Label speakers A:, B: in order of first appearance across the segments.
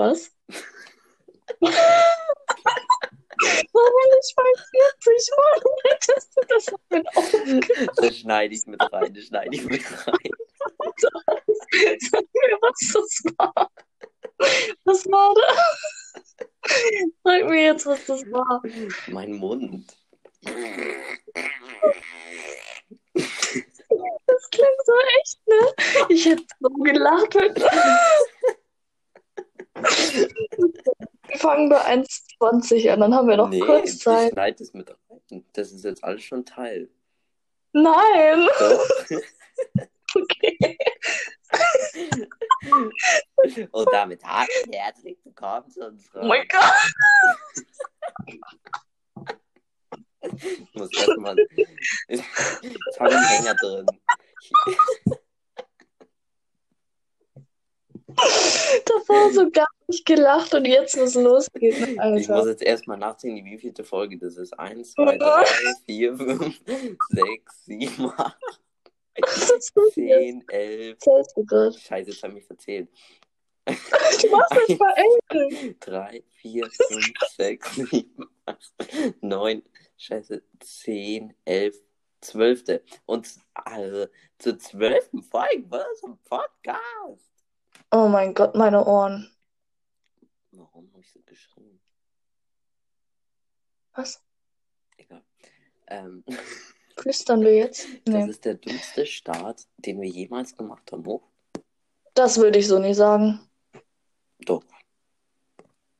A: Was? Warum nicht bei 40? Warum hättest du das noch mit aufgehört?
B: Das schneide ich mit rein, das schneide ich mit rein.
A: Sag mir, was das war. Was war das? Sag mir jetzt, was das war.
B: Mein Mund.
A: Das klingt so echt, ne? Ich hätte so gelacht. Wir fangen bei 1,20 an, dann haben wir noch
B: Nee,
A: kurz
B: ich
A: Zeit.
B: schneide es mit rein. Das ist jetzt alles schon Teil.
A: Nein! Okay.
B: Und damit herzlich willkommen zu
A: Oh
B: unserer.
A: mein Gott.
B: Ich muss erstmal. Jetzt habe ich einen Hänger drin.
A: Davor so gar nicht gelacht und jetzt muss losgehen,
B: Ich muss
A: Alter.
B: jetzt erstmal nachsehen, wie vielte Folge das ist. 1, 2, 3, 4, 5, 6, 7, 8,
A: Was ist das jetzt?
B: 10, 11.
A: Zählst du gerade?
B: Scheiße, jetzt habe ich mich verzählt.
A: Du machst das mal eng.
B: 3, 4, 5, 6, 7, 8, 9, Scheiße, 10, 11, 12. Und also, zur 12. Folge, was ein Podcast.
A: Oh mein Gott, meine Ohren.
B: Warum habe ich so geschrieben?
A: Was?
B: Egal. Ähm,
A: Flüstern wir jetzt?
B: das
A: Nee.
B: ist der dümmste Start, den wir jemals gemacht haben. Oh,
A: Das würde ich so nicht sagen.
B: doch.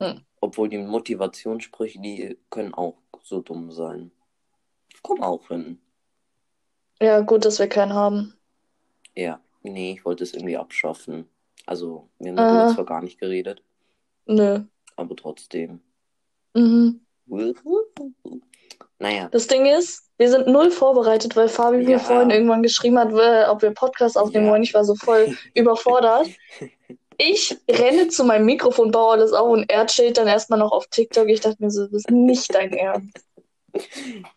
A: Hm.
B: Obwohl die Motivationssprüche, die können auch so dumm sein. Komm auch hin.
A: Ja, gut, dass wir keinen haben.
B: Ja, nee, ich wollte es irgendwie abschaffen. Also, wir haben
A: Aha.
B: darüber zwar gar nicht geredet,
A: Nö.
B: aber trotzdem.
A: Mhm.
B: Naja,
A: Das Ding ist, wir sind null vorbereitet, weil Fabi
B: Ja.
A: mir vorhin irgendwann geschrieben hat, äh, ob wir Podcast aufnehmen
B: Ja.
A: wollen. Ich war so voll überfordert. Ich renne zu meinem Mikrofon, baue alles auf und er chillt dann erstmal noch auf TikTok. Ich dachte mir so, das ist nicht dein Ernst.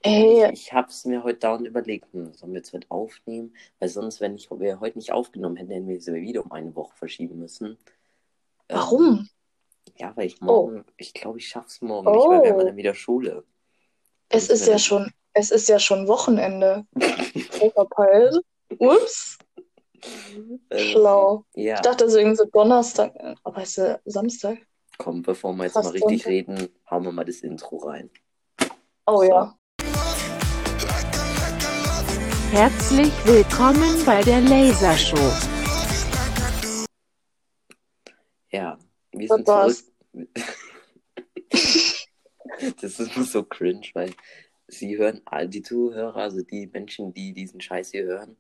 A: Ey,
B: ich, ich habe es mir heute dauernd überlegt, hm, sollen wir jetzt heute aufnehmen? Weil sonst, wenn ich, wir heute nicht aufgenommen hätten, hätten wir es wieder um eine Woche verschieben müssen. Ähm,
A: warum?
B: ja, weil ich morgen, ich glaube, ich schaff's morgen nicht,
A: Oh.
B: weil wir haben dann wieder Schule.
A: Es ist ja schon, es ist ja schon Wochenende. Verpeilt. Ups,
B: Ähm,
A: schlau.
B: Ja,
A: Ich dachte so irgendwie so Donnerstag, äh, aber ist ja Samstag?
B: komm, bevor wir jetzt
A: Fast
B: mal richtig
A: Sonntag.
B: reden, hauen wir mal das Intro rein.
A: Oh
B: So.
A: ja.
C: Herzlich willkommen bei der Lasershow.
B: Ja, wir sind
A: war's?
B: zurück. Das ist so cringe, weil sie hören, all die Zuhörer, also die Menschen, die diesen Scheiß hier hören,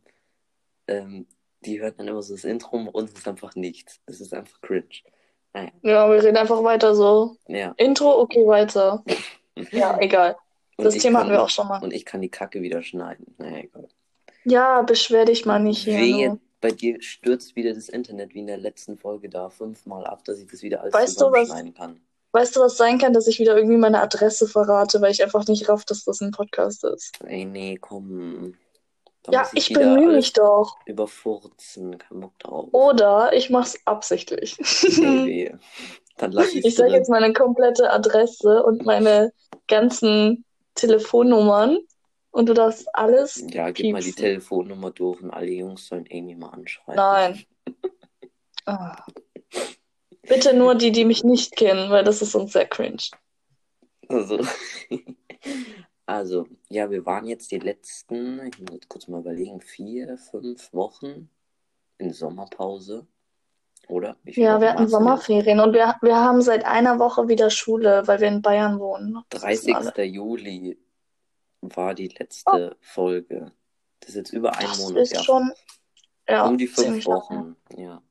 B: ähm, die hören dann immer so das Intro und uns ist einfach nichts. Das ist einfach cringe. Naja,
A: Ja, wir reden einfach weiter so.
B: ja.
A: Intro, okay, weiter. Ja, egal.
B: Und
A: Das
B: ich
A: Thema
B: kann,
A: hatten wir auch schon mal.
B: Und ich kann die Kacke wieder schneiden. Naja, egal.
A: Ja, beschwer dich mal nicht hier.
B: Wehe,
A: nur.
B: bei dir stürzt wieder das Internet wie in der letzten Folge da fünfmal ab, dass ich das wieder alles
A: Weißt du, was-
B: zusammenschneiden kann.
A: Weißt du, was sein kann, dass ich wieder irgendwie meine Adresse verrate, weil ich einfach nicht raff, dass das ein Podcast ist?
B: Ey, nee, komm. Da
A: Ja, ich
B: wieder
A: bemühe mich doch.
B: überfurzen. Kein Bock drauf.
A: Oder ich mach's absichtlich.
B: Nee. Dann lass ich's
A: Ich sage jetzt meine komplette Adresse und meine ganzen Telefonnummern und du darfst alles.
B: Ja, gib mal die
A: piepsen.
B: Telefonnummer durch und alle Jungs sollen Amy mal anschreiben.
A: Nein. Ah. Bitte nur die, die mich nicht kennen, weil das ist uns sehr cringe.
B: Also, also, ja, wir waren jetzt die letzten, ich muss kurz mal überlegen, vier, fünf Wochen in Sommerpause. Oder?
A: Ja,
B: Wochen
A: wir hatten? Sommerferien und wir, wir haben seit einer Woche wieder Schule, weil wir in Bayern wohnen. Das wissen
B: 30.
A: alle.
B: Juli war die letzte Folge. Das ist jetzt über einen
A: Das
B: Monat,
A: ist
B: ja.
A: schon ja,
B: um die fünf
A: ziemlich lange.
B: Wochen, ja.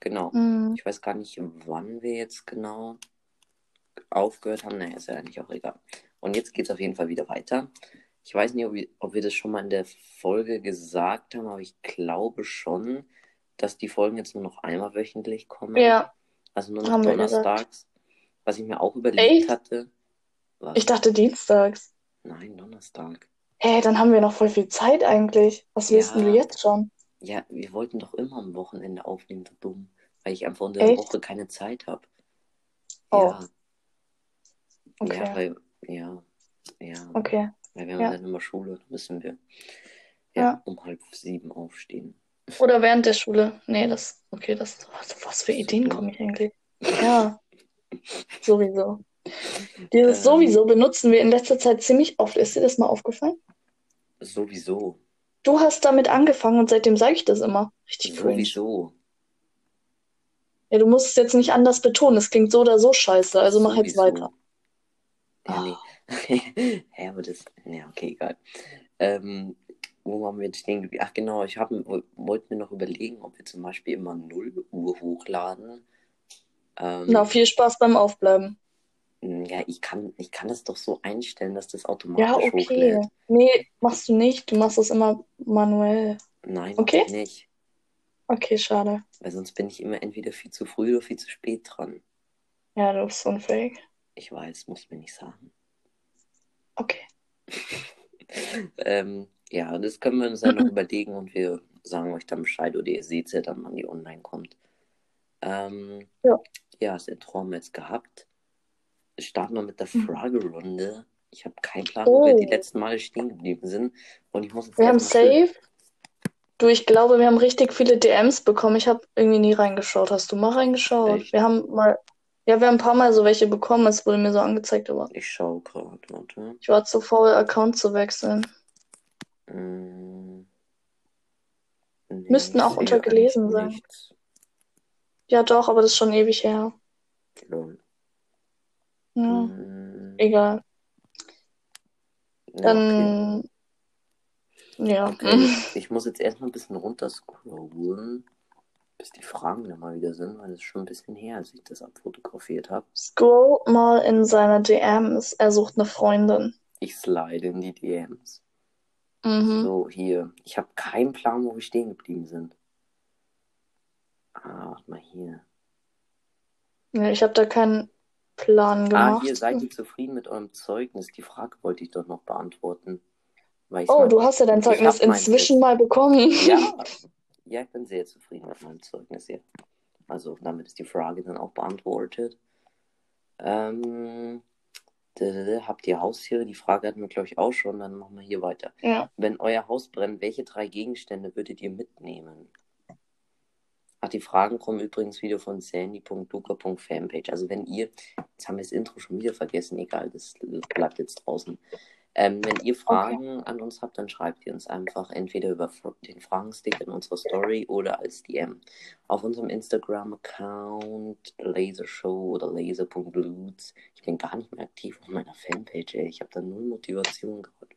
B: Genau.
A: Mhm.
B: Ich weiß gar nicht, wann wir jetzt genau aufgehört haben. Naja, ist ja eigentlich auch egal. Und jetzt geht es auf jeden Fall wieder weiter. Ich weiß nicht, ob wir, ob wir das schon mal in der Folge gesagt haben, aber ich glaube schon, dass die Folgen jetzt nur noch einmal wöchentlich kommen.
A: Ja,
B: Also nur noch
A: haben
B: donnerstags. Was ich mir auch überlegt
A: Echt?
B: hatte. Was?
A: ich dachte dienstags.
B: Nein, Donnerstag.
A: Hey, dann haben wir noch voll viel Zeit eigentlich. Was
B: Ja.
A: wissen wir jetzt schon?
B: Ja, wir wollten doch immer am Wochenende aufnehmen, so dumm. Weil ich einfach unter der
A: Echt?
B: Woche keine Zeit habe.
A: Oh.
B: Ja,
A: Okay.
B: ja, weil, ja, ja.
A: Okay.
B: Weil wir haben
A: Ja.
B: dann immer Schule, müssen wir ja,
A: Ja.
B: um halb sieben aufstehen.
A: Oder während der Schule. Nee, das. Okay, das. Was, was für Ideen komme ich eigentlich? Ja. Sowieso. Dieses
B: Ähm.
A: sowieso benutzen wir in letzter Zeit ziemlich oft. Ist dir das mal aufgefallen?
B: Sowieso.
A: Du hast damit angefangen und seitdem sage ich das immer. Richtig cringe.
B: Sowieso.
A: Ja, du musst es jetzt nicht anders betonen. Es klingt so oder so scheiße. Also mach jetzt
B: Sowieso.
A: weiter.
B: Ja, nee. Hä, aber das. Ja, okay, egal. Ähm, wo waren wir jetzt stehen geblieben? Ach genau, ich wollte mir noch überlegen, ob wir zum Beispiel immer 0 Uhr hochladen. Ähm,
A: Na, viel Spaß beim Aufbleiben.
B: ja, ich kann, ich kann das doch so einstellen, dass das automatisch
A: Ja, okay.
B: hochlädt.
A: Nee, machst du nicht. Du machst es immer manuell.
B: Nein,
A: Okay.
B: nicht.
A: Okay, schade.
B: Weil sonst bin ich immer entweder viel zu früh oder viel zu spät dran.
A: Ja, du bist Fake.
B: Ich weiß, muss mir nicht sagen.
A: Okay.
B: Ähm, ja, das können wir uns dann noch überlegen und wir sagen euch dann Bescheid oder ihr seht ja dann, wann die online kommt. Ähm,
A: Ja.
B: ja, Intro haben wir jetzt gehabt. Starten wir mit der
A: Mhm.
B: Fragerunde. Ich habe keinen Plan, wo wir
A: Oh.
B: die letzten Male stehen geblieben sind. Und ich muss jetzt
A: Wir haben safe. Du, ich glaube, wir haben richtig viele DMs bekommen. Ich habe irgendwie nie reingeschaut. Hast du mal reingeschaut?
B: Echt?
A: Wir haben mal, ja, wir haben ein paar Mal so welche bekommen. Es wurde mir so angezeigt, aber
B: Ich schaue gerade, warte.
A: ich war zu faul, Account zu wechseln.
B: Mm, nee,
A: Müssten auch
B: sehe
A: unter
B: eigentlich
A: gelesen sein.
B: nichts.
A: Ja, doch, aber das ist schon ewig her.
B: Lol.
A: Ja,
B: Mm,
A: egal.
B: ja, okay.
A: Dann, ja.
B: Okay, ich muss jetzt erstmal ein bisschen runterscrollen, bis die Fragen dann mal wieder sind, weil es ist schon ein bisschen her, als ich das abfotografiert habe.
A: Scroll mal in seine DMs. Er sucht eine Freundin.
B: Ich slide in die DMs.
A: Mhm.
B: So, hier. Ich habe keinen Plan, wo wir stehen geblieben sind. Ah, warte mal hier.
A: Ja, ich habe da keinen Plan
B: Ah,
A: gemacht.
B: hier, seid ihr zufrieden mit eurem Zeugnis? Die Frage wollte ich doch noch beantworten.
A: Oh,
B: mal-
A: du hast ja dein Zeugnis inzwischen mal bekommen.
B: Ja, ja, ich bin sehr zufrieden mit meinem Zeugnis hier. Also damit ist die Frage dann auch beantwortet. Ähm, habt ihr Haustiere? Die Frage hatten wir, glaube ich, auch schon. Dann machen wir hier weiter.
A: Ja.
B: Wenn euer Haus brennt, welche drei Gegenstände würdet ihr mitnehmen? Ach, die Fragen kommen übrigens wieder von sandy.luca.fanpage. Also wenn ihr, jetzt haben wir das Intro schon wieder vergessen, egal, das bleibt jetzt draußen. Ähm, wenn ihr Fragen an uns habt, dann schreibt ihr uns einfach entweder über den Fragenstick in unserer Story oder als DM. Auf unserem Instagram-Account Lasershow oder laser.loots. Ich bin gar nicht mehr aktiv auf meiner Fanpage, ey. Ich habe da null Motivation gerade.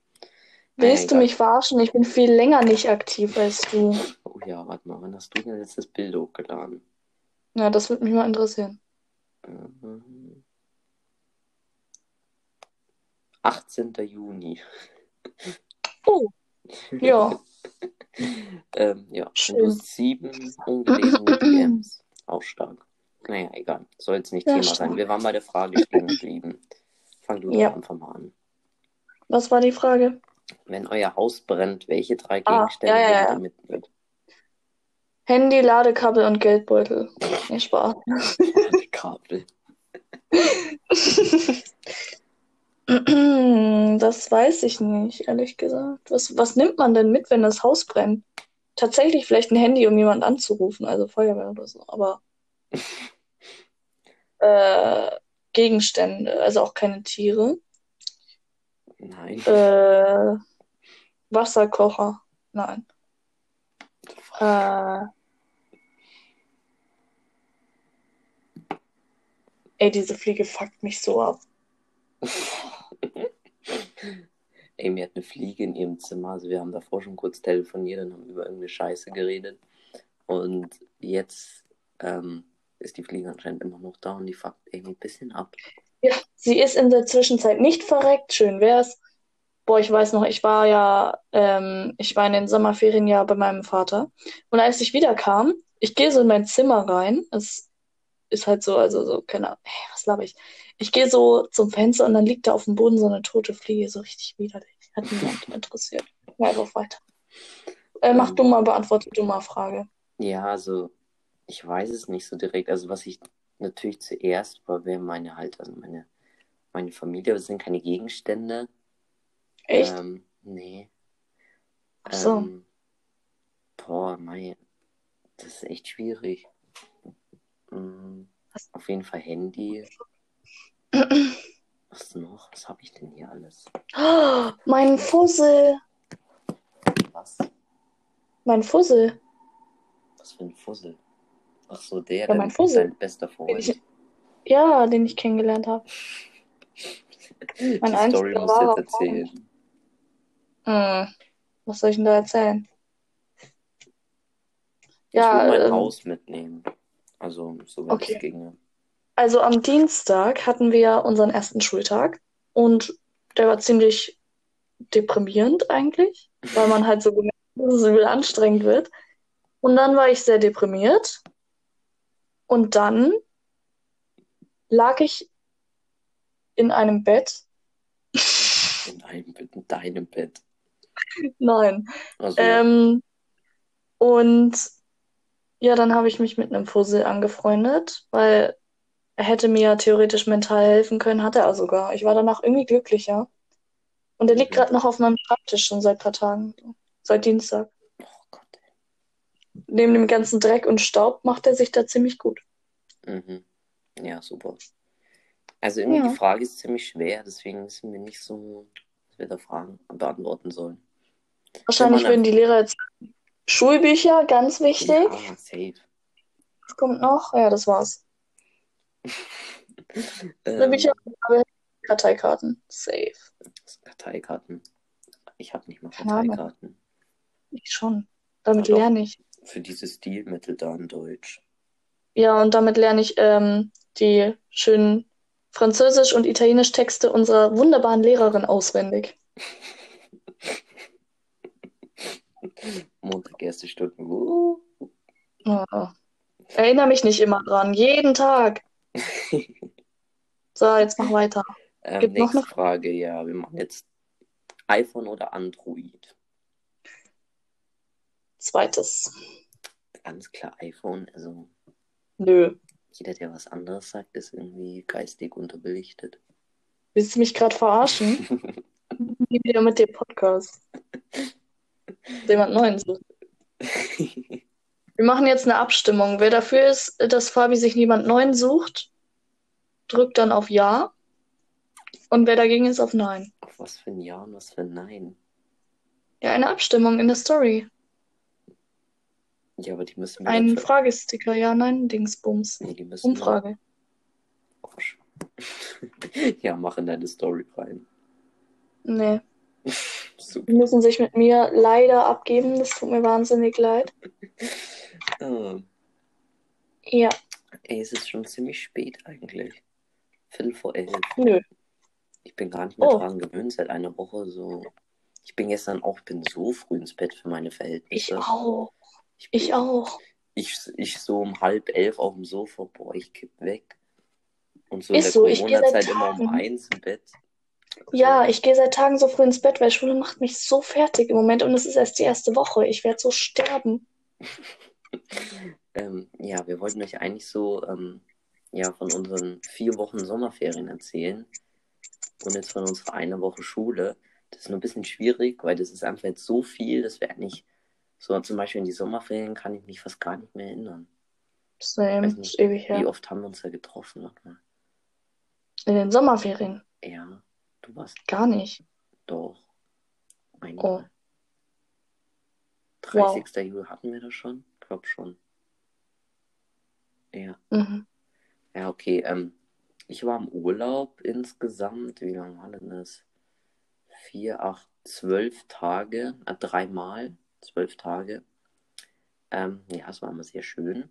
A: Willst du
B: egal.
A: mich verarschen? Ich bin viel länger nicht aktiv als du.
B: Oh ja, warte mal, wann hast du denn jetzt das Bild hochgeladen?
A: Ja, das würde mich mal interessieren.
B: Mhm. 18. Juni.
A: Oh, ja.
B: ähm, ja,
A: Schön.
B: und hast sieben ungelesene DMs. Auch stark. Naja, egal. Soll jetzt nicht
A: Ja,
B: Thema
A: stark.
B: sein. Wir waren bei der Frage stehen geblieben. Fang du
A: Ja.
B: doch einfach mal an.
A: Was war die Frage?
B: Wenn euer Haus brennt, welche drei
A: Ah,
B: Gegenstände
A: ja, ja, ja.
B: ihr mitnehmen?
A: Handy, Ladekabel und Geldbeutel. Nee, Spaß.
B: Kabel.
A: Das weiß ich nicht, ehrlich gesagt. Was, was nimmt man denn mit, wenn das Haus brennt? Tatsächlich vielleicht ein Handy, um jemanden anzurufen, also Feuerwehr oder so, aber äh, Gegenstände, also auch keine Tiere.
B: Nein.
A: Äh, Wasserkocher, nein. Äh, ey, diese Fliege fuckt mich so ab.
B: Amy hat eine Fliege in ihrem Zimmer. Also wir haben davor schon kurz telefoniert und haben über irgendeine Scheiße geredet. Und jetzt ähm, ist die Fliege anscheinend immer noch da und die fuckt Amy ein bisschen ab.
A: Ja, sie ist in der Zwischenzeit nicht verreckt. Schön wär's. Boah, ich weiß noch, ich war ja, ähm, ich war in den Sommerferien ja bei meinem Vater. Und als ich wiederkam, ich gehe so in mein Zimmer rein. Es ist halt so, also so, keine Ahnung, hey, was laber ich? Ich gehe so zum Fenster und dann liegt da auf dem Boden so eine tote Fliege, so richtig widerlich. Hat niemand interessiert. Ja, einfach weiter. Äh, mach
B: Ähm.
A: du mal, beantworte du mal Frage.
B: Ja, also ich weiß es nicht so direkt. Also was ich natürlich zuerst, weil wir meine halt, also meine, meine Familie, das sind keine Gegenstände.
A: Echt?
B: Ähm, nee.
A: Ach so.
B: Ähm, boah, mein, das ist echt schwierig.
A: Was?
B: auf jeden Fall Handy. Was noch? Was habe ich denn hier alles?
A: Oh, mein Fussel.
B: Was?
A: Mein Fussel.
B: Was für ein Fussel? Ach so, der,
A: Ja, mein Fussel.
B: dein bester Freund.
A: Ich- Ja, den ich kennengelernt habe.
B: Die
A: mein
B: Story
A: einziger
B: musst du jetzt erzählen.
A: Hm. Was soll ich denn da erzählen?
B: Ich
A: Ja,
B: will mein
A: ähm,
B: Haus mitnehmen. Also, so wenn
A: Okay.
B: es ginge.
A: Also am Dienstag hatten wir unseren ersten Schultag und der war ziemlich deprimierend eigentlich, weil man halt so gemerkt hat, dass es übel anstrengend wird. Und dann war ich sehr deprimiert und dann lag ich in einem Bett.
B: In deinem Bett. In deinem Bett.
A: Nein.
B: Also,
A: Ähm, und ja, dann habe ich mich mit einem Fussel angefreundet, weil hätte mir theoretisch mental helfen können, hat er sogar. Ich war danach irgendwie glücklicher. Und er liegt gerade noch auf meinem Schreibtisch schon seit ein paar Tagen. Seit Dienstag.
B: oh Gott.
A: Neben dem ganzen Dreck und Staub macht er sich da ziemlich gut.
B: Mhm. Ja, super. Also irgendwie
A: Ja.
B: die Frage ist ziemlich schwer, deswegen wissen wir nicht so, was wir da Fragen beantworten sollen.
A: Wahrscheinlich würden die Lehrer jetzt Schulbücher, ganz wichtig.
B: Ja, safe.
A: Was kommt noch? Ja, das war's.
B: Ähm,
A: Bücher, aber Karteikarten. Safe.
B: Karteikarten. Ich habe nicht mal. Karteikarten.
A: Ich schon. Damit
B: Ja,
A: lerne ich.
B: Für dieses Stilmittel da in Deutsch.
A: Ja, und damit lerne ich ähm, die schönen Französisch- und Italienisch-Texte unserer wunderbaren Lehrerin auswendig.
B: Montag erste Stunde. Uh.
A: Oh. Erinnere mich nicht immer dran. Jeden Tag. So, jetzt mach weiter.
B: Ähm,
A: Gibt noch
B: nächste
A: eine-
B: Frage, ja, wir machen jetzt iPhone oder Android.
A: Zweites.
B: Ganz klar iPhone, also
A: Nö.
B: jeder, der was anderes sagt, ist irgendwie geistig unterbelichtet.
A: Willst du mich gerade verarschen? Nie wieder mit dem Podcast. Jemand Neuen sucht. Wir machen jetzt eine Abstimmung. Wer dafür ist, dass Fabi sich niemand Neuen sucht, drückt dann auf Ja. Und wer dagegen ist, auf Nein.
B: Auf was für ein Ja und was für ein Nein.
A: Ja, eine Abstimmung in der Story.
B: Ja, aber die müssen wir
A: Ein
B: dann für...
A: Fragesticker, ja, nein, Dingsbums.
B: Nee, die müssen wir...
A: Umfrage.
B: Arsch. ja, mach in deine Story rein.
A: Nee.
B: Super.
A: Die müssen sich mit mir leider abgeben. Das tut mir wahnsinnig leid.
B: Ah,
A: Ja,
B: ey, es ist schon ziemlich spät eigentlich. Viertel vor elf.
A: nö.
B: Ich bin gar nicht mehr
A: Oh.
B: dran gewöhnt seit einer Woche so. Ich bin gestern auch, bin so früh ins Bett für meine
A: Ich
B: Verhältnisse.
A: auch.
B: Ich,
A: Ich auch.
B: Ich, ich so um halb elf auf dem Sofa, boah, ich kipp weg. Und so
A: Ist
B: in
A: so,
B: der
A: ich seit
B: Corona-Zeit immer um eins im Bett.
A: Ja, ich gehe seit Tagen so früh ins Bett, weil Schule macht mich so fertig im Moment und es ist erst die erste Woche. Ich werde so sterben.
B: Ähm, ja, wir wollten euch eigentlich so ähm, ja, von unseren vier Wochen Sommerferien erzählen und jetzt von unserer einer Woche Schule. Das ist nur ein bisschen schwierig, weil das ist einfach jetzt so viel, dass wir eigentlich so zum Beispiel in die Sommerferien kann ich mich fast gar nicht mehr erinnern.
A: Same,
B: Weiß
A: ist
B: nicht,
A: ewig
B: Wie
A: her.
B: oft haben wir uns da getroffen?
A: In den Sommerferien.
B: Ja, du warst
A: Gar nicht.
B: doch. Einmal.
A: Oh.
B: 30. Juli hatten wir das schon? Ich glaube schon. Ja.
A: Mhm.
B: Ja, okay. Ähm, ich war im Urlaub insgesamt. Wie lange war denn das? Vier, acht, zwölf Tage. Äh, dreimal. Zwölf Tage. Ähm, ja, es war immer sehr schön.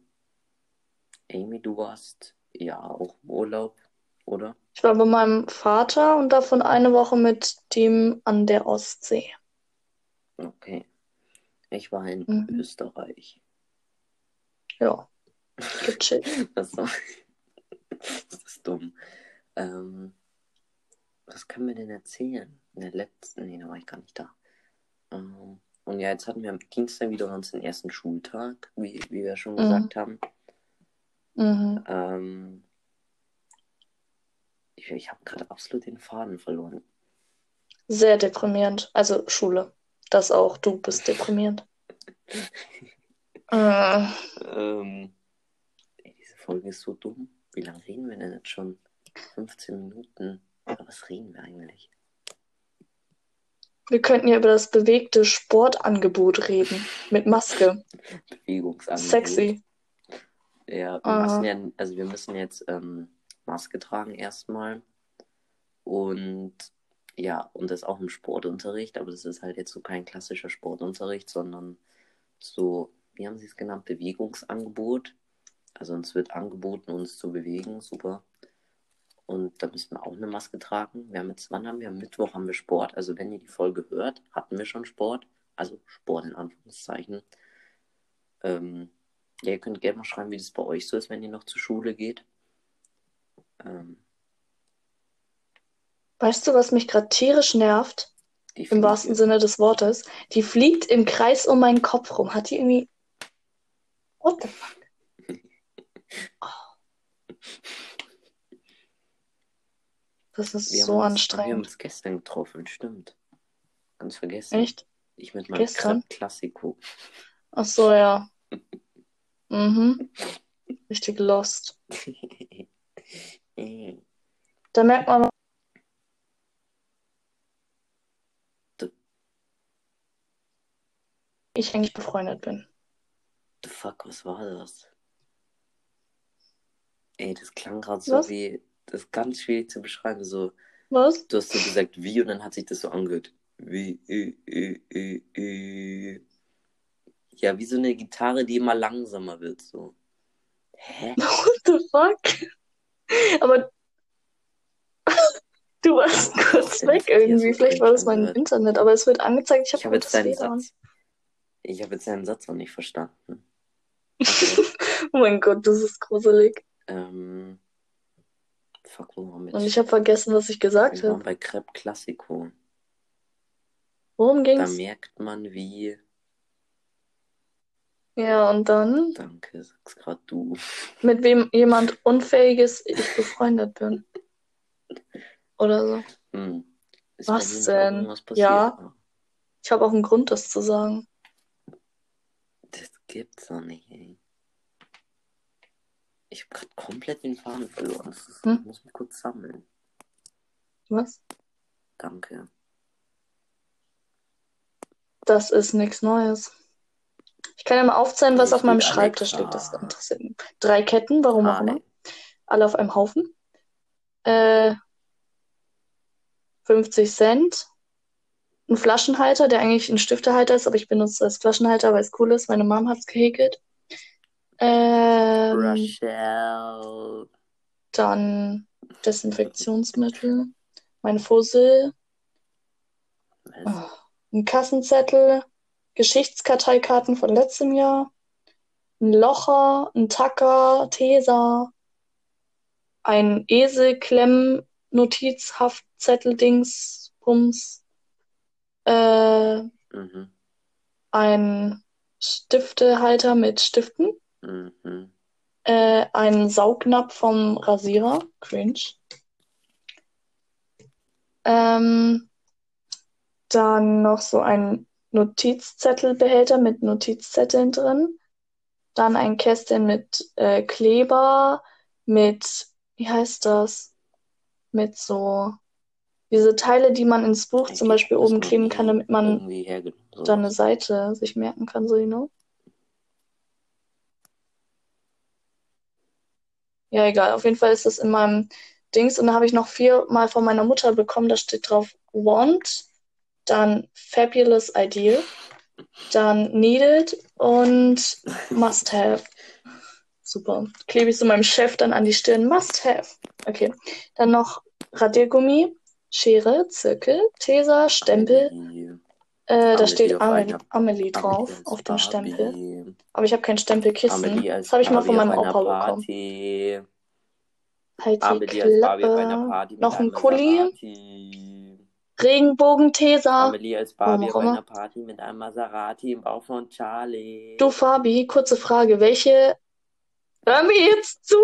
B: Amy, du warst ja auch im Urlaub, oder?
A: Ich war bei meinem Vater und davon eine Woche mit dem an der Ostsee.
B: Okay. Ich war in
A: Mhm.
B: Österreich.
A: Ja, gechillt.
B: Das, war... das ist dumm. Ähm, was können wir denn erzählen? In der letzten, nee, da war ich gar nicht da. Ähm, und ja, jetzt hatten wir am Dienstag wieder unseren ersten Schultag, wie, wie wir schon
A: Mhm.
B: gesagt haben.
A: Mhm.
B: Ähm, ich ich habe gerade absolut den Faden verloren.
A: Sehr deprimierend. Also Schule. Das auch. Du bist deprimierend. äh,
B: Ähm, ey, diese Folge ist so dumm. Wie lange reden wir denn jetzt schon? 15 Minuten. Aber was reden wir eigentlich?
A: wir könnten ja über das bewegte Sportangebot reden. Mit Maske.
B: Bewegungsangebot.
A: Sexy.
B: Ja, wir
A: Aha.
B: müssen ja, also wir müssen jetzt ähm, Maske tragen erstmal. Und ja, und das auch im Sportunterricht, aber das ist halt jetzt so kein klassischer Sportunterricht, sondern so, wie haben sie es genannt, Bewegungsangebot. Also uns wird angeboten, uns zu bewegen, super. Und da müssen wir auch eine Maske tragen. Wir haben jetzt, wann haben wir? Am Mittwoch haben wir Sport. Also wenn ihr die Folge hört, hatten wir schon Sport. Also Sport in Anführungszeichen. Ähm, ja, ihr könnt gerne mal schreiben, wie das bei euch so ist, wenn ihr noch zur Schule geht. Ähm,
A: Weißt du, was mich gerade tierisch nervt? Im wahrsten Sinne des Wortes. Die fliegt im Kreis um meinen Kopf rum. Hat die irgendwie. What the fuck? Das ist
B: Wir
A: so
B: uns, Wir haben
A: anstrengend.
B: uns gestern getroffen, stimmt. Ganz vergessen.
A: Echt?
B: Ich mit meinem
A: Gestern?
B: Classico.
A: Ach so, ja. Mhm. Richtig lost. Da merkt man, ich eigentlich befreundet bin.
B: Fuck, was war das? Ey, das klang gerade so
A: Was?
B: wie, das ist ganz schwierig zu beschreiben. So,
A: Was?
B: du hast so gesagt wie und dann hat sich das so angehört. Wie, äh, äh, äh, äh. Ja, wie so eine Gitarre, die immer langsamer wird, so. Hä?
A: What the fuck? Aber du warst kurz weg irgendwie. Vielleicht war das mein? Internet, aber es wird angezeigt, ich habe
B: habe jetzt deinen. Satz. Ich habe jetzt deinen Satz noch nicht verstanden.
A: Oh mein Gott, das ist gruselig.
B: Ähm, fuck, wo waren wir
A: Und ich habe vergessen, was ich gesagt habe.
B: bei Crepe Classico.
A: Worum
B: Da
A: ging's?
B: merkt man, wie.
A: Ja, und dann,
B: Danke, sag's grad du.
A: mit wem jemand Unfähiges ich befreundet bin. Oder so.
B: Hm.
A: Was denn? Ja. Ich habe auch einen Grund, das zu sagen.
B: Gibt's doch nicht, ey. Ich habe gerade komplett den Faden verloren. Das ist,
A: Hm?
B: Ich muss mich kurz sammeln.
A: Was?
B: Danke.
A: Das ist nichts Neues. Ich kann ja mal aufzählen, was
B: Hier
A: auf meinem Schreibtisch liegt. Das interessiert mich. Drei Ketten, warum auch immer.
B: Hi.
A: Alle auf einem Haufen. Äh, 50 Cent. Ein Flaschenhalter, der eigentlich ein Stiftehalter ist, aber ich benutze das als Flaschenhalter, weil es cool ist. Meine Mom hat es gehäkelt. Ähm,
B: Rochelle.
A: dann Desinfektionsmittel. Mein Fussel. Oh, ein Kassenzettel. Geschichtskarteikarten von letztem Jahr. Ein Locher, ein Tacker, Tesa. Ein Eselklemm-Notizhaftzettel-Dings, Bums. Äh,
B: Mhm.
A: ein Stiftehalter mit Stiften.
B: Mhm.
A: Äh, ein Saugnapf vom Rasierer. Cringe. Ähm, dann noch so ein Notizzettelbehälter mit Notizzetteln drin. Dann ein Kästchen mit äh, Kleber, mit, wie heißt das? Mit so, diese Teile, die man ins Buch zum Beispiel oben kleben kann, damit man
B: hergenommen.
A: dann eine Seite sich merken kann, so, you know? Ja, egal. Auf jeden Fall ist das in meinem Dings. Und da habe ich noch viermal von meiner Mutter bekommen. Da steht drauf Want, dann Fabulous Ideal, dann Needed und Must Have. Super. Klebe ich so meinem Chef dann an die Stirn. Must Have. Okay. Dann noch Radiergummi, Schere, Zirkel, Tesa, Stempel.
B: Amelie.
A: Äh, da steht Amelie, Amelie drauf,
B: Amelie
A: auf dem Stempel. Aber ich habe kein Stempelkissen. Das habe ich mal von meinem Opa bekommen. Halt die
B: Amelie einer
A: Klappe. Noch ein Kuli. Regenbogen-Tesa.
B: Amelie als Barbie
A: Warum immer.
B: einer Party mit einem Maserati im Bauch von Charlie.
A: Du, Fabi, kurze Frage. Welche Hör mir jetzt zu!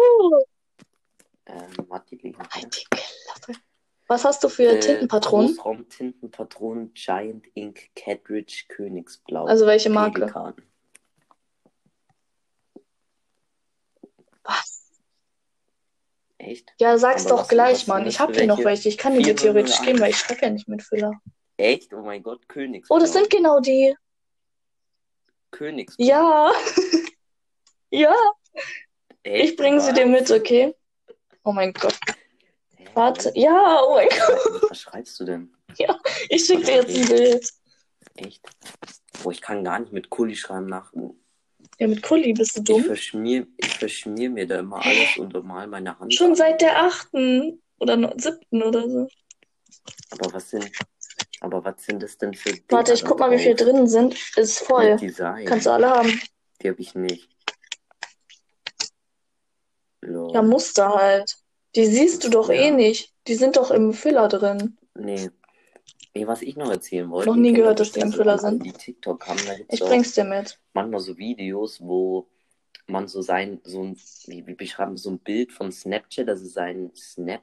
B: Ähm.
A: Halt die Klappe. Was hast du für Tintenpatronen?
B: Großraum Tintenpatronen Giant Ink Catridge Königsblau.
A: Also welche Marke?
B: Pelikan.
A: Was?
B: Echt?
A: Ja, sag's
B: Aber
A: doch gleich, Mann. Ich hab hier noch welche? Ich kann die dir
B: 401.
A: theoretisch geben, weil ich schreibe ja nicht mit Füller.
B: Echt? Oh mein Gott, Königsblau.
A: Oh, das sind genau die.
B: Königsblau.
A: Ja. ja,
B: Echt?
A: ich bringe sie dir mit, okay? Oh mein Gott. Warte. Ja, oh mein Gott.
B: Was schreibst du denn?
A: Ich schicke dir jetzt ein Bild.
B: Echt? Boah, ich kann gar nicht mit Kuli schreiben nach.
A: Ja, mit Kulli bist du
B: Ich
A: dumm.
B: verschmier, ich verschmier mir da immer alles und mal meine Hand.
A: Schon seit der achten oder no- siebten oder so.
B: Aber was sind, aber was sind das denn für
A: Warte, ich guck mal, wie viel drin sind. Ist voll. Kannst du alle haben.
B: Die habe ich nicht. Lol.
A: Ja, Muster halt. Die siehst du doch
B: Ja.
A: eh nicht. Die sind doch im Füller drin.
B: Nee. Nee, was ich noch erzählen wollte.
A: Noch nie gehört, dass die im
B: alle,
A: sind.
B: Die TikTok haben da jetzt
A: Ich bring's dir mit.
B: manchmal so Videos, wo man so sein, so ein, wie, wie beschreiben, so ein Bild von Snapchat, also sein Snap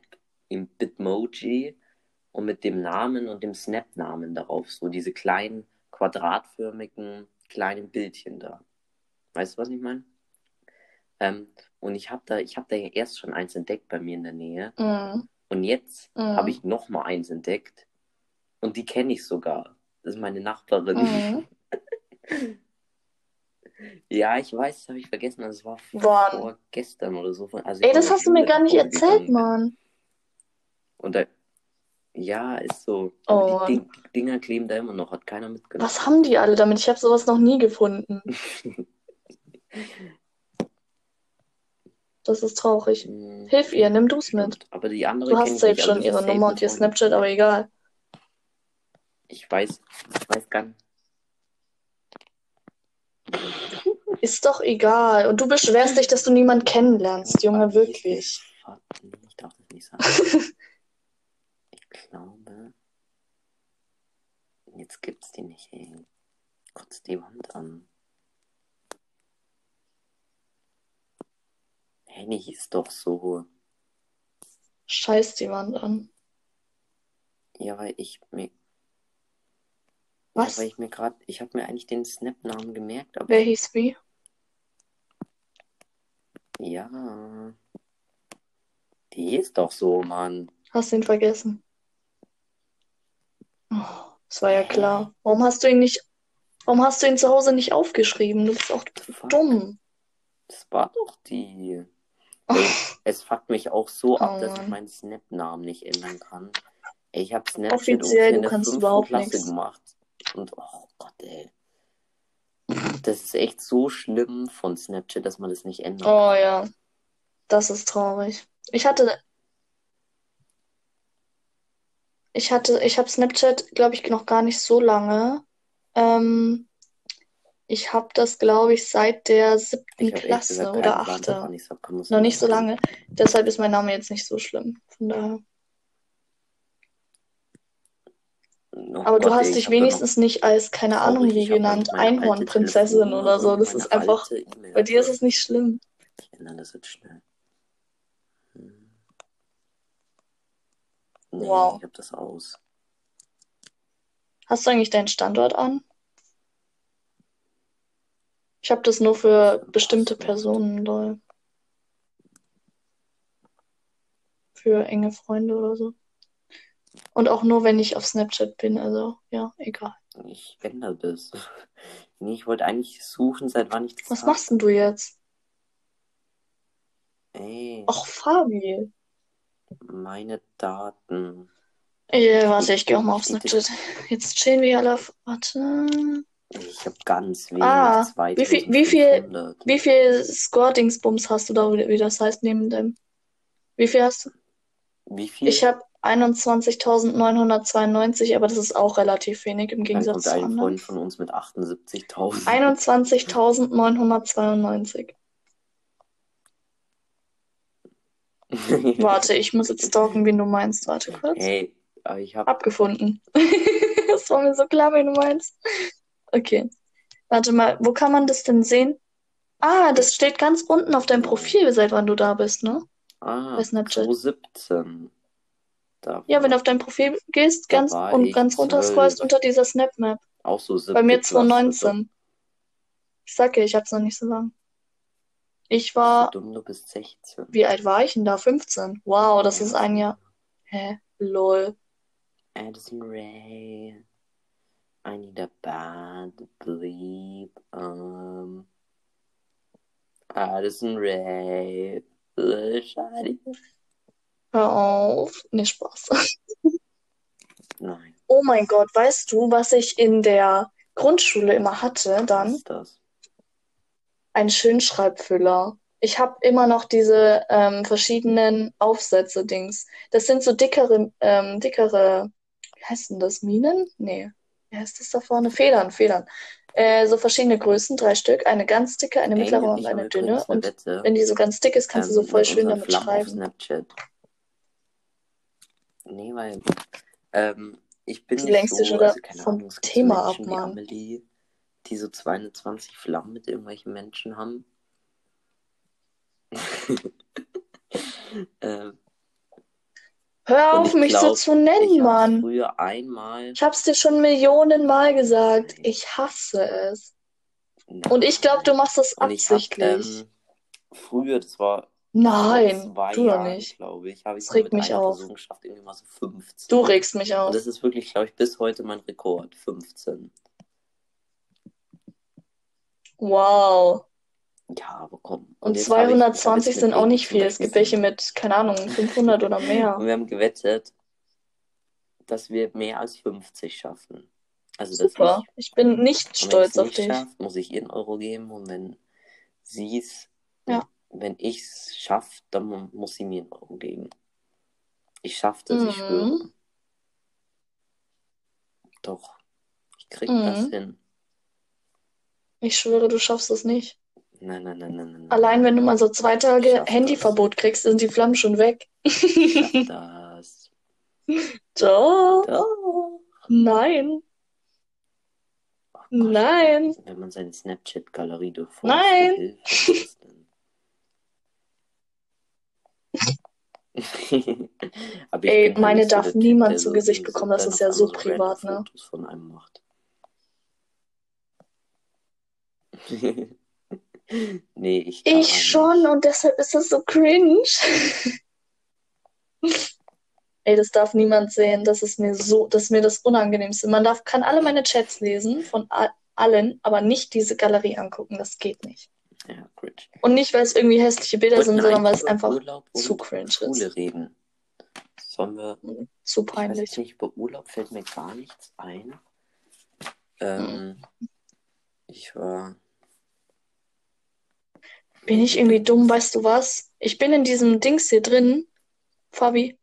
B: im Bitmoji und mit dem Namen und dem Snap-Namen darauf. So diese kleinen, quadratförmigen, kleinen Bildchen da. Weißt du, was ich meine? Ähm, und ich habe da, ich habe da ja erst schon eins entdeckt bei mir in der Nähe.
A: Mhm.
B: Und jetzt
A: Mhm.
B: habe ich noch mal eins entdeckt. Und die kenne ich sogar. Das ist meine Nachbarin.
A: Mhm.
B: Ja, ich weiß, das habe ich vergessen. Das war
A: Wann?
B: vor gestern oder so. Also
A: Ey, das hast du mir gar nicht erzählt. Mann.
B: Und da, ja, ist so.
A: Oh,
B: die, die Dinger kleben da immer noch. Hat keiner mitgenommen.
A: Was haben die alle damit? Ich habe sowas noch nie gefunden. Das ist traurig.
B: Hm,
A: Hilf ihr, nimm du's mit.
B: Aber die andere
A: Du hast safe schon ihre Nummer und ihr. Snapchat, aber egal.
B: Ich weiß, ich weiß gar nicht.
A: Ist doch egal. Und du beschwerst dich, dass du niemanden kennenlernst, Junge, wirklich.
B: ich darf das nicht sagen. ich glaube. Jetzt gibt's die nicht, ey. Kotzt die Wand an. Hey, nee, ist doch so.
A: Scheiß die Wand an.
B: Ja, weil ich mir.
A: Was?
B: Ja, weil ich mir gerade. Ich habe mir eigentlich den Snap-Namen gemerkt, aber.
A: Wer hieß wie?
B: Ja. Die ist doch so, Mann.
A: Hast du ihn vergessen? Oh, das war ja klar. Warum hast du ihn nicht, warum hast du ihn zu Hause nicht aufgeschrieben? Du bist auch
B: fuck?
A: dumm.
B: Das war doch die. Ey, es fuckt mich auch so ab,
A: Oh
B: dass ich
A: Mann.
B: meinen Snap-Namen nicht ändern kann. Ey, ich habe Snapchat
A: Offiziell,
B: in der
A: kannst
B: fünften Klasse
A: nichts.
B: gemacht. Und oh Gott, ey. Das ist echt so schlimm von Snapchat, dass man das nicht ändern
A: Oh
B: kann.
A: ja, das ist traurig. Ich hatte, ich hatte, ich habe Snapchat, glaube ich, noch gar nicht so lange. Ähm, ich habe das, glaube ich, seit der siebten Klasse
B: gesagt
A: oder achte.
B: hab.
A: Noch nicht so lange. Deshalb ist mein Name jetzt nicht so schlimm. Von daher.
B: Oh
A: Aber du hast dich
B: hab
A: wenigstens nicht als, keine Ahnung, wie
B: hab
A: genannt, Einhornprinzessin oder so. Das ist einfach, bei dir ist es nicht schlimm.
B: Ich ändere das jetzt schnell. Hm. Nee,
A: Wow.
B: ich habe das aus.
A: Hast du eigentlich deinen Standort an? Ich habe das nur für bestimmte. Personen, lol. Für enge Freunde oder so. Und auch nur, wenn ich auf Snapchat bin, also ja, egal.
B: Ich ändere das. Nee, ich wollte eigentlich suchen, seit wann ich das
A: Was
B: hab.
A: machst denn du jetzt?
B: Ey,
A: Ach, Fabi.
B: meine Daten.
A: Äh, warte, ich gehe auch mal auf Snapchat. Jetzt chillen wir alle auf. Warte.
B: Ich habe ganz wenig.
A: Ah, wie viel- wie viel-
B: 2500.
A: Wie viel Score-Dingsbums hast du da, wie wie das heißt, neben dem? Wie viel hast du?
B: Wie viel?
A: Ich habe 21.992, aber das ist auch relativ wenig im Gegensatz zu
B: ein
A: anderen.
B: Freund von uns mit 78.000.
A: 21.992. Warte, ich muss jetzt stalken, wen du meinst. Warte kurz.
B: Hey, ich habe
A: Abgefunden. Das war mir so klar, wen du meinst. Okay. Warte mal, wo kann man das denn sehen? Ah, das steht ganz unten auf deinem Profil, seit wann du da bist, ne?
B: Ah,
A: Bei Snapchat.
B: 2017. Da
A: Ja, wenn du auf dein Profil gehst, ganz und ganz runter scrollst
B: 12.
A: unter dieser Snap-Map.
B: auch so siebte
A: Bei mir
B: Klasse,
A: 2019. Ich sag ja, ich hab's noch nicht so lang. Ich war,
B: du dumm, du bist 16.
A: wie alt war ich denn da? 15. Wow, das ist
B: Ja.
A: ein Jahr. Hä? Lol.
B: Addison Ray. I need a bad bleep. Um, Addison Ray. Äh, Schade.
A: Hör auf. Nee, Spaß.
B: Nein,
A: Oh mein Gott, weißt du, was ich in der Grundschule immer hatte
B: was
A: dann?
B: ist das?
A: Ein Schönschreibfüller. Ich habe immer noch diese ähm, verschiedenen Aufsätze-Dings. Das sind so dickere, ähm, dickere, wie heißt denn das? Minen? Nee. Wie heißt das da vorne? Federn, Federn. Äh, so verschiedene Größen, drei Stück. Eine ganz dicke, eine
B: Ey,
A: mittlere
B: und
A: und eine dünne.
B: eine
A: Und wenn die so ganz dick ist, kannst du so
B: ähm,
A: voll schön damit
B: Flammen auf
A: schreiben.
B: Snapchat. Nee, weil ähm, ich bin
A: lenkst dich
B: so,
A: wieder
B: also
A: vom
B: Ahnung,
A: Thema ab,
B: Menschen wie
A: Mann.
B: Amelie, die so 220 Flammen mit irgendwelchen Menschen haben. ähm,
A: Hör
B: und
A: auf,
B: ich
A: mich so
B: glaube,
A: zu
B: ich
A: nennen,
B: habe
A: Mann.
B: früher einmal.
A: Ich hab's dir schon Millionen Mal gesagt.
B: Nein,
A: Ich hasse es. Und ich glaube, du
B: nein.
A: machst das
B: Und ich
A: absichtlich.
B: ähm, früher, das war
A: Nein,
B: zwei
A: du
B: Jahren,
A: nicht.
B: glaube ich, habe ich
A: Das regt mich auf.
B: Geschafft, irgendwie mal so 15.
A: Du regst mich
B: Und
A: auf.
B: das ist wirklich, glaube ich, bis heute mein Rekord, 15.
A: Wow.
B: Ja, aber komm.
A: Und
B: ich, ich jetzt
A: 220
B: mit
A: sind auch nicht viel. Es gibt welche mit, keine Ahnung, 500 oder mehr.
B: Und wir haben gewettet, dass wir mehr als 50 schaffen. Also,
A: Super.
B: ich,
A: Ich bin nicht
B: und wenn ich es
A: stolz auf
B: nicht
A: dich.
B: schaffe, muss ich ihr einen Euro geben. Und wenn sie es,
A: Ja.
B: wenn ich es schaffe, dann mu- muss sie mir einen Euro geben. Ich schaffe das, ich schwöre.
A: Mhm.
B: Doch, ich krieg das
A: Mhm.
B: hin.
A: Ich schwöre, du schaffst es nicht.
B: Nein, nein, nein, nein, nein.
A: Allein wenn du mal so zwei Tage Handyverbot kriegst, sind die Flammen schon weg.
B: Ich das.
A: Doch.
B: Doch.
A: Nein.
B: Oh Gott.
A: Nein.
B: Wenn man seine Snapchat-Galerie durchforstet,
A: Nein. Ey, meine
B: so
A: darf
B: Typ,
A: niemand
B: der
A: zu
B: so
A: Gesicht bekommen.
B: so
A: Das ist ja so
B: so
A: privat, ne?
B: Fotos von einem macht. nee, ich
A: Ich schon
B: nicht.
A: und deshalb ist das so cringe. Ey, das darf niemand sehen. Das ist mir so, das ist mir das Unangenehmste. Man darf, kann alle meine Chats lesen, von allen, aber nicht diese Galerie angucken. Das geht nicht.
B: Ja, cringe.
A: Und nicht, weil es irgendwie hässliche Bilder
B: Wollten
A: sind,
B: wir
A: sondern weil es einfach
B: Urlaub
A: zu
B: und
A: cringe
B: Schule
A: ist.
B: reden? Sollen wir,
A: Zu
B: ich weiß
A: peinlich.
B: nicht, über Urlaub fällt mir gar nichts ein.
A: Hm.
B: Ähm, ich war,
A: Bin ich irgendwie dumm, weißt du was? Ich bin in diesem Dings hier drin, Fabi.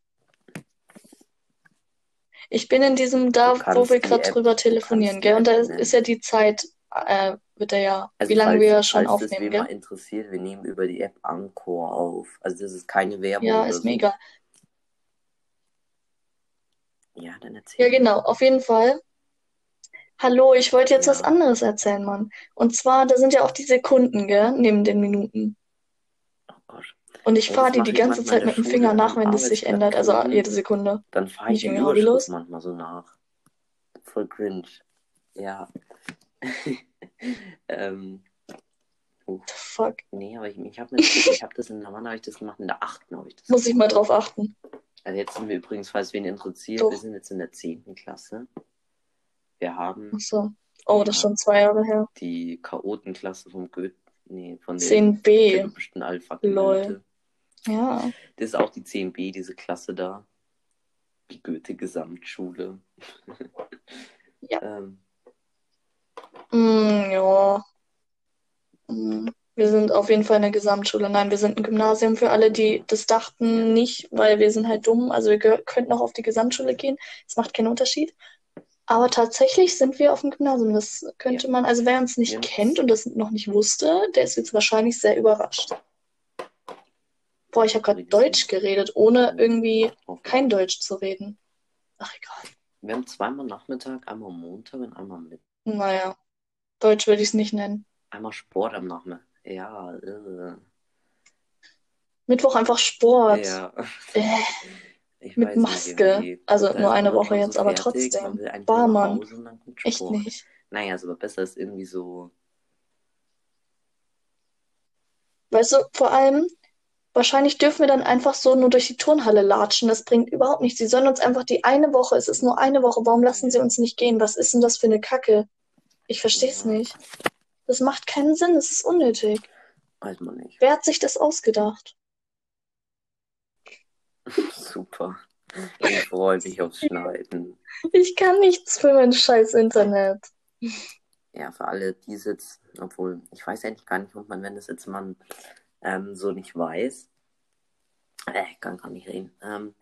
A: Ich bin in diesem da, wo wir gerade drüber telefonieren, gell? Und da ist, ist ja die Zeit, äh, wird er ja,
B: Also
A: wie lange wir schon
B: falls das
A: aufnehmen, gell?
B: interessiert, wir nehmen über die App Anchor auf. Also das ist keine Werbung
A: Ja, ist
B: so.
A: mir egal.
B: Ja, dann erzähl.
A: Ja, genau, auf jeden Fall. Hallo, ich wollte jetzt was anderes erzählen, Mann. Und zwar, da sind ja auch die Sekunden, gell? Neben den Minuten.
B: Oh Gott.
A: Und ich fahre die die
B: ich
A: ganze Zeit mit dem
B: Schule
A: Finger nach, wenn das sich ändert. Also jede Sekunde.
B: Dann fahre ich
A: ich
B: die? Überschrift manchmal so nach. Voll cringe. Ja. ähm, uh,
A: The fuck.
B: nee, aber ich, ich habe ich hab das in der Wann habe ich das gemacht? In der 8. habe ich das
A: Muss ich
B: gemacht.
A: mal drauf achten.
B: Also jetzt sind wir übrigens, falls wen interessiert,
A: Doch.
B: wir sind jetzt in der 10. Klasse. Wir haben
A: Ach so. Oh, das ist schon zwei Jahre her.
B: die Chaotenklasse vom Goethe, nee, von dem
A: 10b.
B: typischen Alpha
A: Lol. Ja.
B: Das ist auch die 10b, diese Klasse da. Die Goethe Gesamtschule.
A: Ja.
B: ähm,
A: Mm, ja. Mm. Wir sind auf jeden Fall eine Gesamtschule. Nein, wir sind ein Gymnasium für alle, die das dachten nicht, weil wir sind halt dumm. Also wir könnten auch auf die Gesamtschule gehen. Es macht keinen Unterschied. Aber tatsächlich sind wir auf dem Gymnasium. Das könnte man, also wer uns nicht
B: Ja.
A: kennt und das noch nicht wusste, der ist jetzt wahrscheinlich sehr überrascht. Boah, ich habe gerade Deutsch geredet, ohne irgendwie kein Deutsch zu reden. Ach egal.
B: Wir haben zweimal Nachmittag, einmal Montag und einmal mit.
A: Naja, Deutsch würde ich es nicht nennen.
B: Einmal Sport am Nachmittag. Ja, äh,
A: Mittwoch einfach Sport.
B: ja.
A: Äh,
B: Ich
A: mit
B: nicht,
A: Maske.
B: irgendwie.
A: Also nur eine Woche jetzt,
B: so
A: aber
B: fertig,
A: trotzdem.
B: Man will eigentlich
A: Bah,
B: nur nach
A: Mann.
B: Hause und dann kommt
A: Echt nicht.
B: Naja, ist aber besser ist irgendwie so.
A: Weißt du, vor allem, wahrscheinlich dürfen wir dann einfach so nur durch die Turnhalle latschen. Das bringt überhaupt nichts. Sie sollen uns einfach die eine Woche, es ist nur eine Woche, warum lassen sie uns nicht gehen? Was ist denn das für eine Kacke? Ich verstehe es
B: Ja.
A: nicht. Das macht keinen Sinn, es ist unnötig.
B: Weiß man nicht.
A: Wer hat sich das ausgedacht?
B: Super. Ich freue mich aufs Schneiden.
A: Ich kann nichts für mein scheiß Internet.
B: Ja, für alle, die jetzt, obwohl, ich weiß eigentlich gar nicht, ob man, wenn das jetzt man ähm, so nicht weiß, äh, ich kann gar nicht reden, ähm,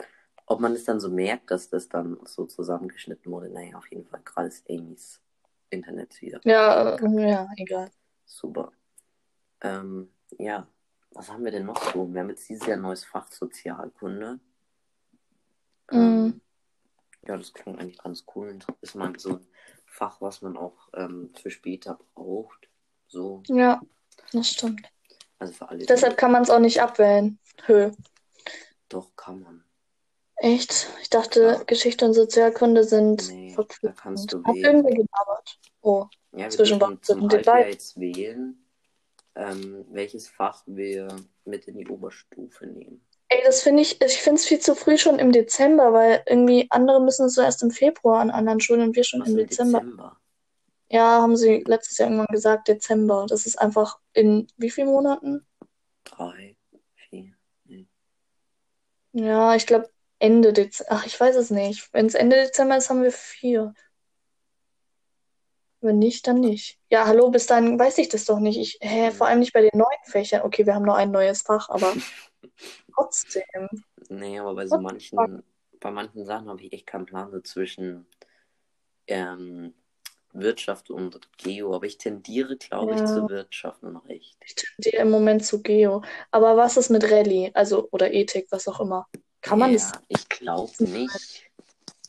B: ob man es dann so merkt, dass das dann so zusammengeschnitten wurde. Naja, auf jeden Fall, gerade ist Amy's Internet wieder.
A: Ja, ja, egal.
B: Super. Ähm, ja, was haben wir denn noch so? Wir haben jetzt dieses Jahr ein neues Fach Sozialkunde. Ähm,
A: Mhm.
B: Ja, das klingt eigentlich ganz cool. Ist mal so ein Fach, was man auch ähm, für später braucht. So,
A: Ja, das stimmt.
B: also für alle.
A: Deshalb kann man es auch nicht abwählen. Hö.
B: Doch, kann man.
A: Echt? Ich dachte,
B: Ja.
A: Geschichte und Sozialkunde sind
B: Nee, da
A: verpflichtend.
B: kannst du
A: Hat
B: wählen.
A: irgendwer gelabert? Oh,
B: Ja, wir
A: Zwischen
B: dürfen
A: was
B: zum? Halbjahr jetzt wählen, ähm, welches Fach wir mit in die Oberstufe nehmen.
A: ey, das finde ich, ich finde es viel zu früh schon im Dezember, weil irgendwie andere müssen es so erst im Februar an anderen Schulen und wir schon
B: Was
A: im Dezember.
B: Dezember?
A: Ja, haben sie letztes Jahr irgendwann gesagt, Dezember. Das ist einfach in wie vielen Monaten?
B: Drei, vier.
A: Ja, ich glaube Ende Dezember. Ach, ich weiß es nicht. Wenn es Ende Dezember ist, haben wir vier. Wenn nicht, dann nicht. Ja, hallo, bis dahin weiß ich das doch nicht. Ich, hä, vor allem nicht bei den neuen Fächern. Okay, wir haben nur ein neues Fach, aber trotzdem.
B: Nee, aber bei so
A: What
B: manchen, bei manchen Sachen habe ich echt keinen Plan so zwischen ähm, Wirtschaft und Geo, aber ich tendiere, glaube ich,
A: Ja.
B: zur Wirtschaft noch recht.
A: Ich tendiere im Moment zu Geo. Aber was ist mit Rallye? Also, oder Ethik, was auch immer. Kann man
B: ja,
A: das?
B: Ich glaube nicht.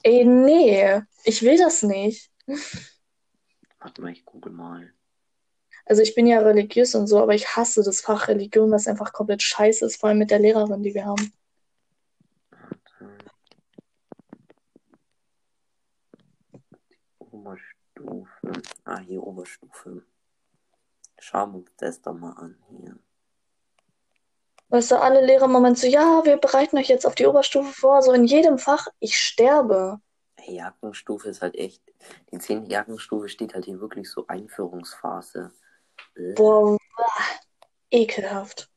A: Ey, nee, ich will das nicht.
B: Warte mal, ich google mal.
A: Also ich bin ja religiös und so, aber ich hasse das Fach Religion, was einfach komplett scheiße ist, vor allem mit der Lehrerin, die wir haben.
B: Oberstufe. Ah, hier Oberstufe. Schauen wir uns das doch mal an hier.
A: Weißt du, alle Lehrer im Moment so, ja, wir bereiten euch jetzt auf die Oberstufe vor, so in jedem Fach, ich sterbe.
B: Hey, Jagdstufe ist halt echt. Die 10. Jagdstufe steht halt hier wirklich so Einführungsphase.
A: Boah, ekelhaft.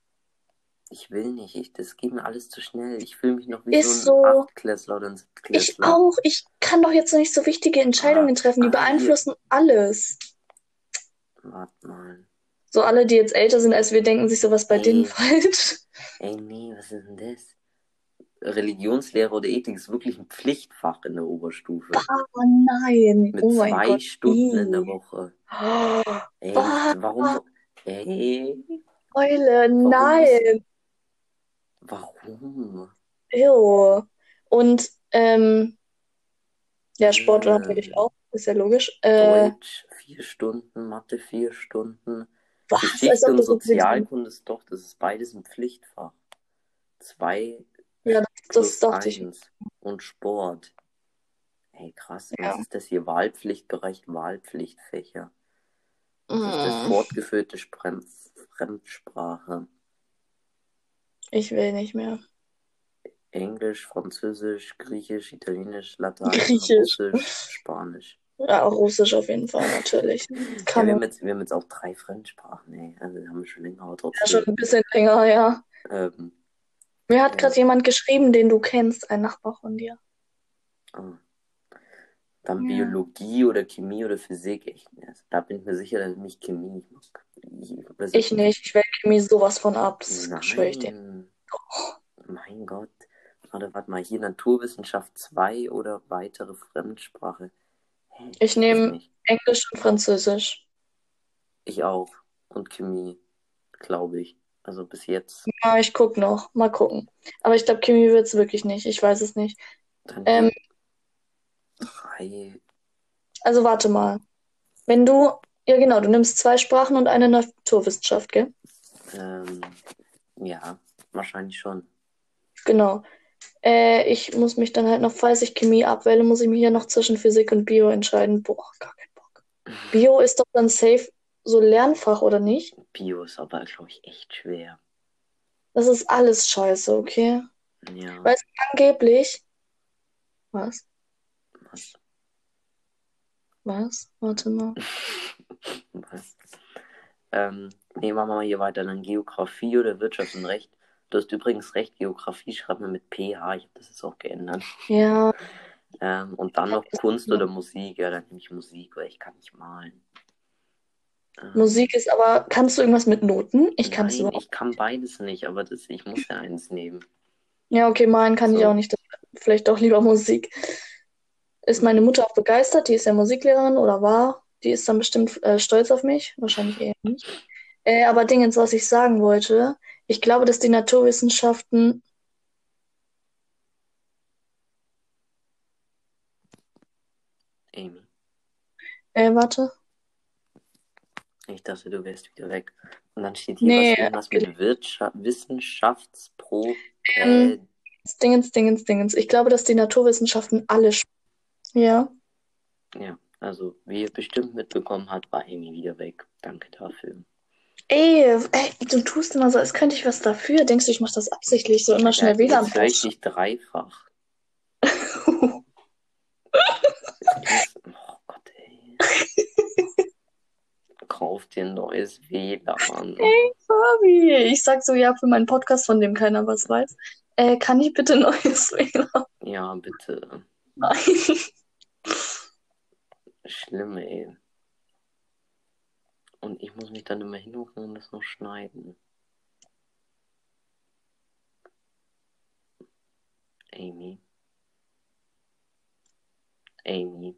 B: Ich will nicht. Ich, das geht mir alles zu schnell. Ich fühle mich noch wie
A: Ist
B: so ein
A: so.
B: Achtklässler oder ein
A: Ich
B: Siebtklässler.
A: auch, ich kann doch jetzt nicht so wichtige Entscheidungen
B: Ah,
A: treffen, die
B: ah, hier.
A: beeinflussen alles.
B: Warte mal.
A: So alle, die jetzt älter sind als wir, denken sich so, was bei
B: Ey.
A: denen falsch.
B: Ey, nee, was ist denn das? Religionslehre oder Ethik ist wirklich ein Pflichtfach in der Oberstufe.
A: Oh nein,
B: Mit
A: oh
B: zwei
A: Gott,
B: Stunden in der. Woche.
A: Oh,
B: Ey,
A: Bah.
B: warum? Ey,
A: Eule, nein.
B: warum?
A: Ew. Und ähm, ja, Sport
B: Äh.
A: natürlich auch, ist ja logisch. Äh,
B: Deutsch vier Stunden, Mathe vier Stunden.
A: was?
B: Geschichte und. Sozialkunde ist doch, das ist beides ein Pflichtfach. Zwei
A: das, dachte ich.
B: Und Sport. Ey, krass,
A: Ja.
B: was ist das hier? Wahlpflichtbereich, Wahlpflichtfächer. Das ist das
A: Mm,
B: fortgeführte Sprem Fremdsprache.
A: Ich will nicht mehr.
B: Englisch, Französisch, Griechisch, Italienisch, Latein,
A: Griechisch.
B: Russisch, Spanisch.
A: Ja, Russisch auf jeden Fall, natürlich.
B: Ja,
A: Kann
B: wir,
A: man.
B: haben jetzt, wir haben jetzt auch drei Fremdsprachen, ey. Also haben wir schon länger, aber
A: Ja,
B: trotzdem.
A: schon ein bisschen länger, ja.
B: Ähm,
A: Mir hat gerade jemand geschrieben, den du kennst, ein Nachbar von dir.
B: ah. Dann
A: Ja.
B: Biologie oder Chemie oder Physik, echt. ne? Da bin ich mir sicher, dass ich nicht Chemie. Ich, was
A: Ich nicht, ich wähle Chemie sowas von ab, das schwöre ich dir.
B: Mein Gott. Warte, warte mal, hier Naturwissenschaft 2 oder weitere Fremdsprache. Hä?
A: Ich nehme. Englisch und Französisch.
B: Ich auch. Und Chemie, glaube ich. Also bis jetzt.
A: Ja, ich guck noch, mal gucken. Aber ich glaube, Chemie wird's wirklich nicht, ich weiß es nicht.
B: Dann
A: Ähm,
B: drei.
A: Also warte mal. Wenn du, ja genau, du nimmst zwei Sprachen und eine Naturwissenschaft, gell?
B: Ähm, ja, wahrscheinlich schon.
A: Genau. Äh, ich muss mich dann halt noch, falls ich Chemie abwähle, muss ich mich ja noch zwischen Physik und Bio entscheiden. Boah, gar keinen Bock. Bio ist doch dann safe so Lernfach, oder nicht?
B: Bio ist aber, glaube ich, echt schwer.
A: Das ist alles scheiße, okay?
B: Ja,
A: Weil es angeblich. Was?
B: was?
A: Was? Warte mal.
B: Was? Ähm, nee, machen wir mal hier weiter. Dann Geografie oder Wirtschaft und Recht. Du hast übrigens recht, Geografie schreibt man mit PH. Ich habe das jetzt auch geändert.
A: Ja,
B: Ähm, und dann noch Kunst oder Musik. Ja, dann nehme ich Musik, weil ich kann nicht malen. Ähm,
A: Musik ist aber. Kannst du irgendwas mit Noten? Ich kann es überhaupt.
B: ich kann beides nicht, aber das, ich muss ja eins nehmen.
A: Ja, okay, malen kann ich
B: So.
A: auch nicht. Vielleicht doch lieber Musik. Ist meine Mutter auch begeistert? Die ist ja Musiklehrerin oder war. Die ist dann bestimmt äh, stolz auf mich. Wahrscheinlich eher nicht. Äh, aber Dingens, was ich sagen wollte. Ich glaube, dass die Naturwissenschaften.
B: Amy,
A: Äh, warte.
B: Ich dachte, du wärst wieder weg. Und dann steht hier
A: Nee,
B: was, irgendwas mit Wirtschaft, Wissenschaftspro.
A: Ähm,
B: Äh,
A: Dingens, Dingens, Dingens. Ich glaube, dass die Naturwissenschaften alle. Ja.
B: ja, also wie ihr bestimmt mitbekommen habt, war Amy wieder weg. Danke dafür.
A: Ey, ey, du tust immer so, als könnte ich was dafür. Denkst du, ich mache das absichtlich, so immer schnell
B: Ja,
A: WLAN
B: jetzt höre ich dich dreifach. Jetzt- Oh Gott, ey. Kauf dir ein neues WLAN.
A: Fabi, ich sag so, ja, für meinen Podcast, von dem keiner was weiß. Äh, kann ich bitte neues WLAN?
B: Ja, bitte.
A: Nein.
B: Schlimm, ey. Und ich muss mich dann immer hinhocken und das noch schneiden. Amy. Amy.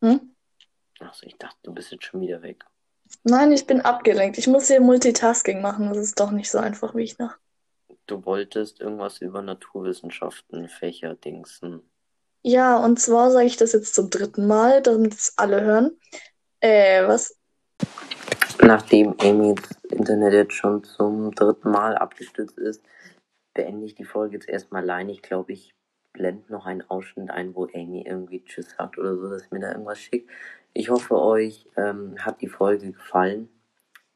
A: Hm?
B: Achso, ich dachte, du bist jetzt schon wieder weg.
A: Nein, ich bin abgelenkt. Ich muss hier Multitasking machen. Das ist doch nicht so einfach, wie ich nach.
B: Du wolltest irgendwas über Naturwissenschaften, Fächer, Dingsen.
A: Ja, und zwar sage ich das jetzt zum dritten Mal, damit es alle hören. Äh, was?
B: Nachdem Amy's Internet jetzt schon zum dritten Mal abgestürzt ist, beende ich die Folge jetzt erstmal allein. Ich glaube, ich blende noch einen Ausschnitt ein, wo Amy irgendwie Tschüss sagt oder so, dass mir da irgendwas schickt. Ich hoffe, euch ähm, hat die Folge gefallen.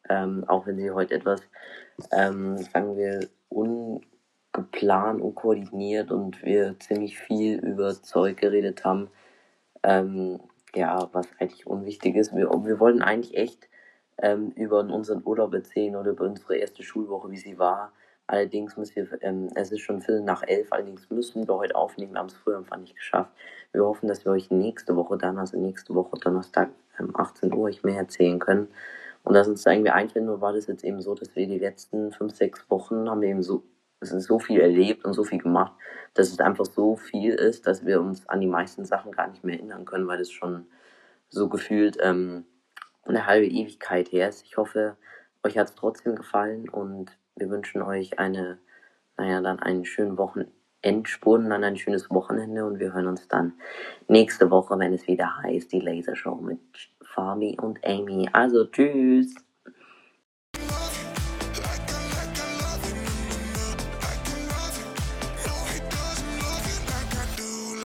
B: Ähm, auch wenn sie heute etwas, ähm, sagen wir, ungeplant und koordiniert und wir ziemlich viel über Zeug geredet haben. Ähm, ja, was eigentlich unwichtig ist. Wir, wir wollten eigentlich echt ähm, über unseren Urlaub erzählen oder über unsere erste Schulwoche, wie sie war. Allerdings müssen wir, ähm, es ist schon Viertel nach elf, allerdings müssen wir heute aufnehmen, wir haben es früher einfach nicht geschafft. Wir hoffen, dass wir euch nächste Woche dann, also nächste Woche Donnerstag, ähm, 18 Uhr, euch mehr erzählen können. Und dass uns irgendwie einfällt, nur war das jetzt eben so, dass wir die letzten fünf, sechs Wochen haben wir eben so, es ist so viel erlebt und so viel gemacht, dass es einfach so viel ist, dass wir uns an die meisten Sachen gar nicht mehr erinnern können, weil es schon so gefühlt ähm, eine halbe Ewigkeit her ist. Ich hoffe, euch hat es trotzdem gefallen und wir wünschen euch eine, naja, dann einen schönen Wochenendspurt und dann ein schönes Wochenende und wir hören uns dann nächste Woche, wenn es wieder heißt, die Lasershow mit Fabi und Amy. Also tschüss!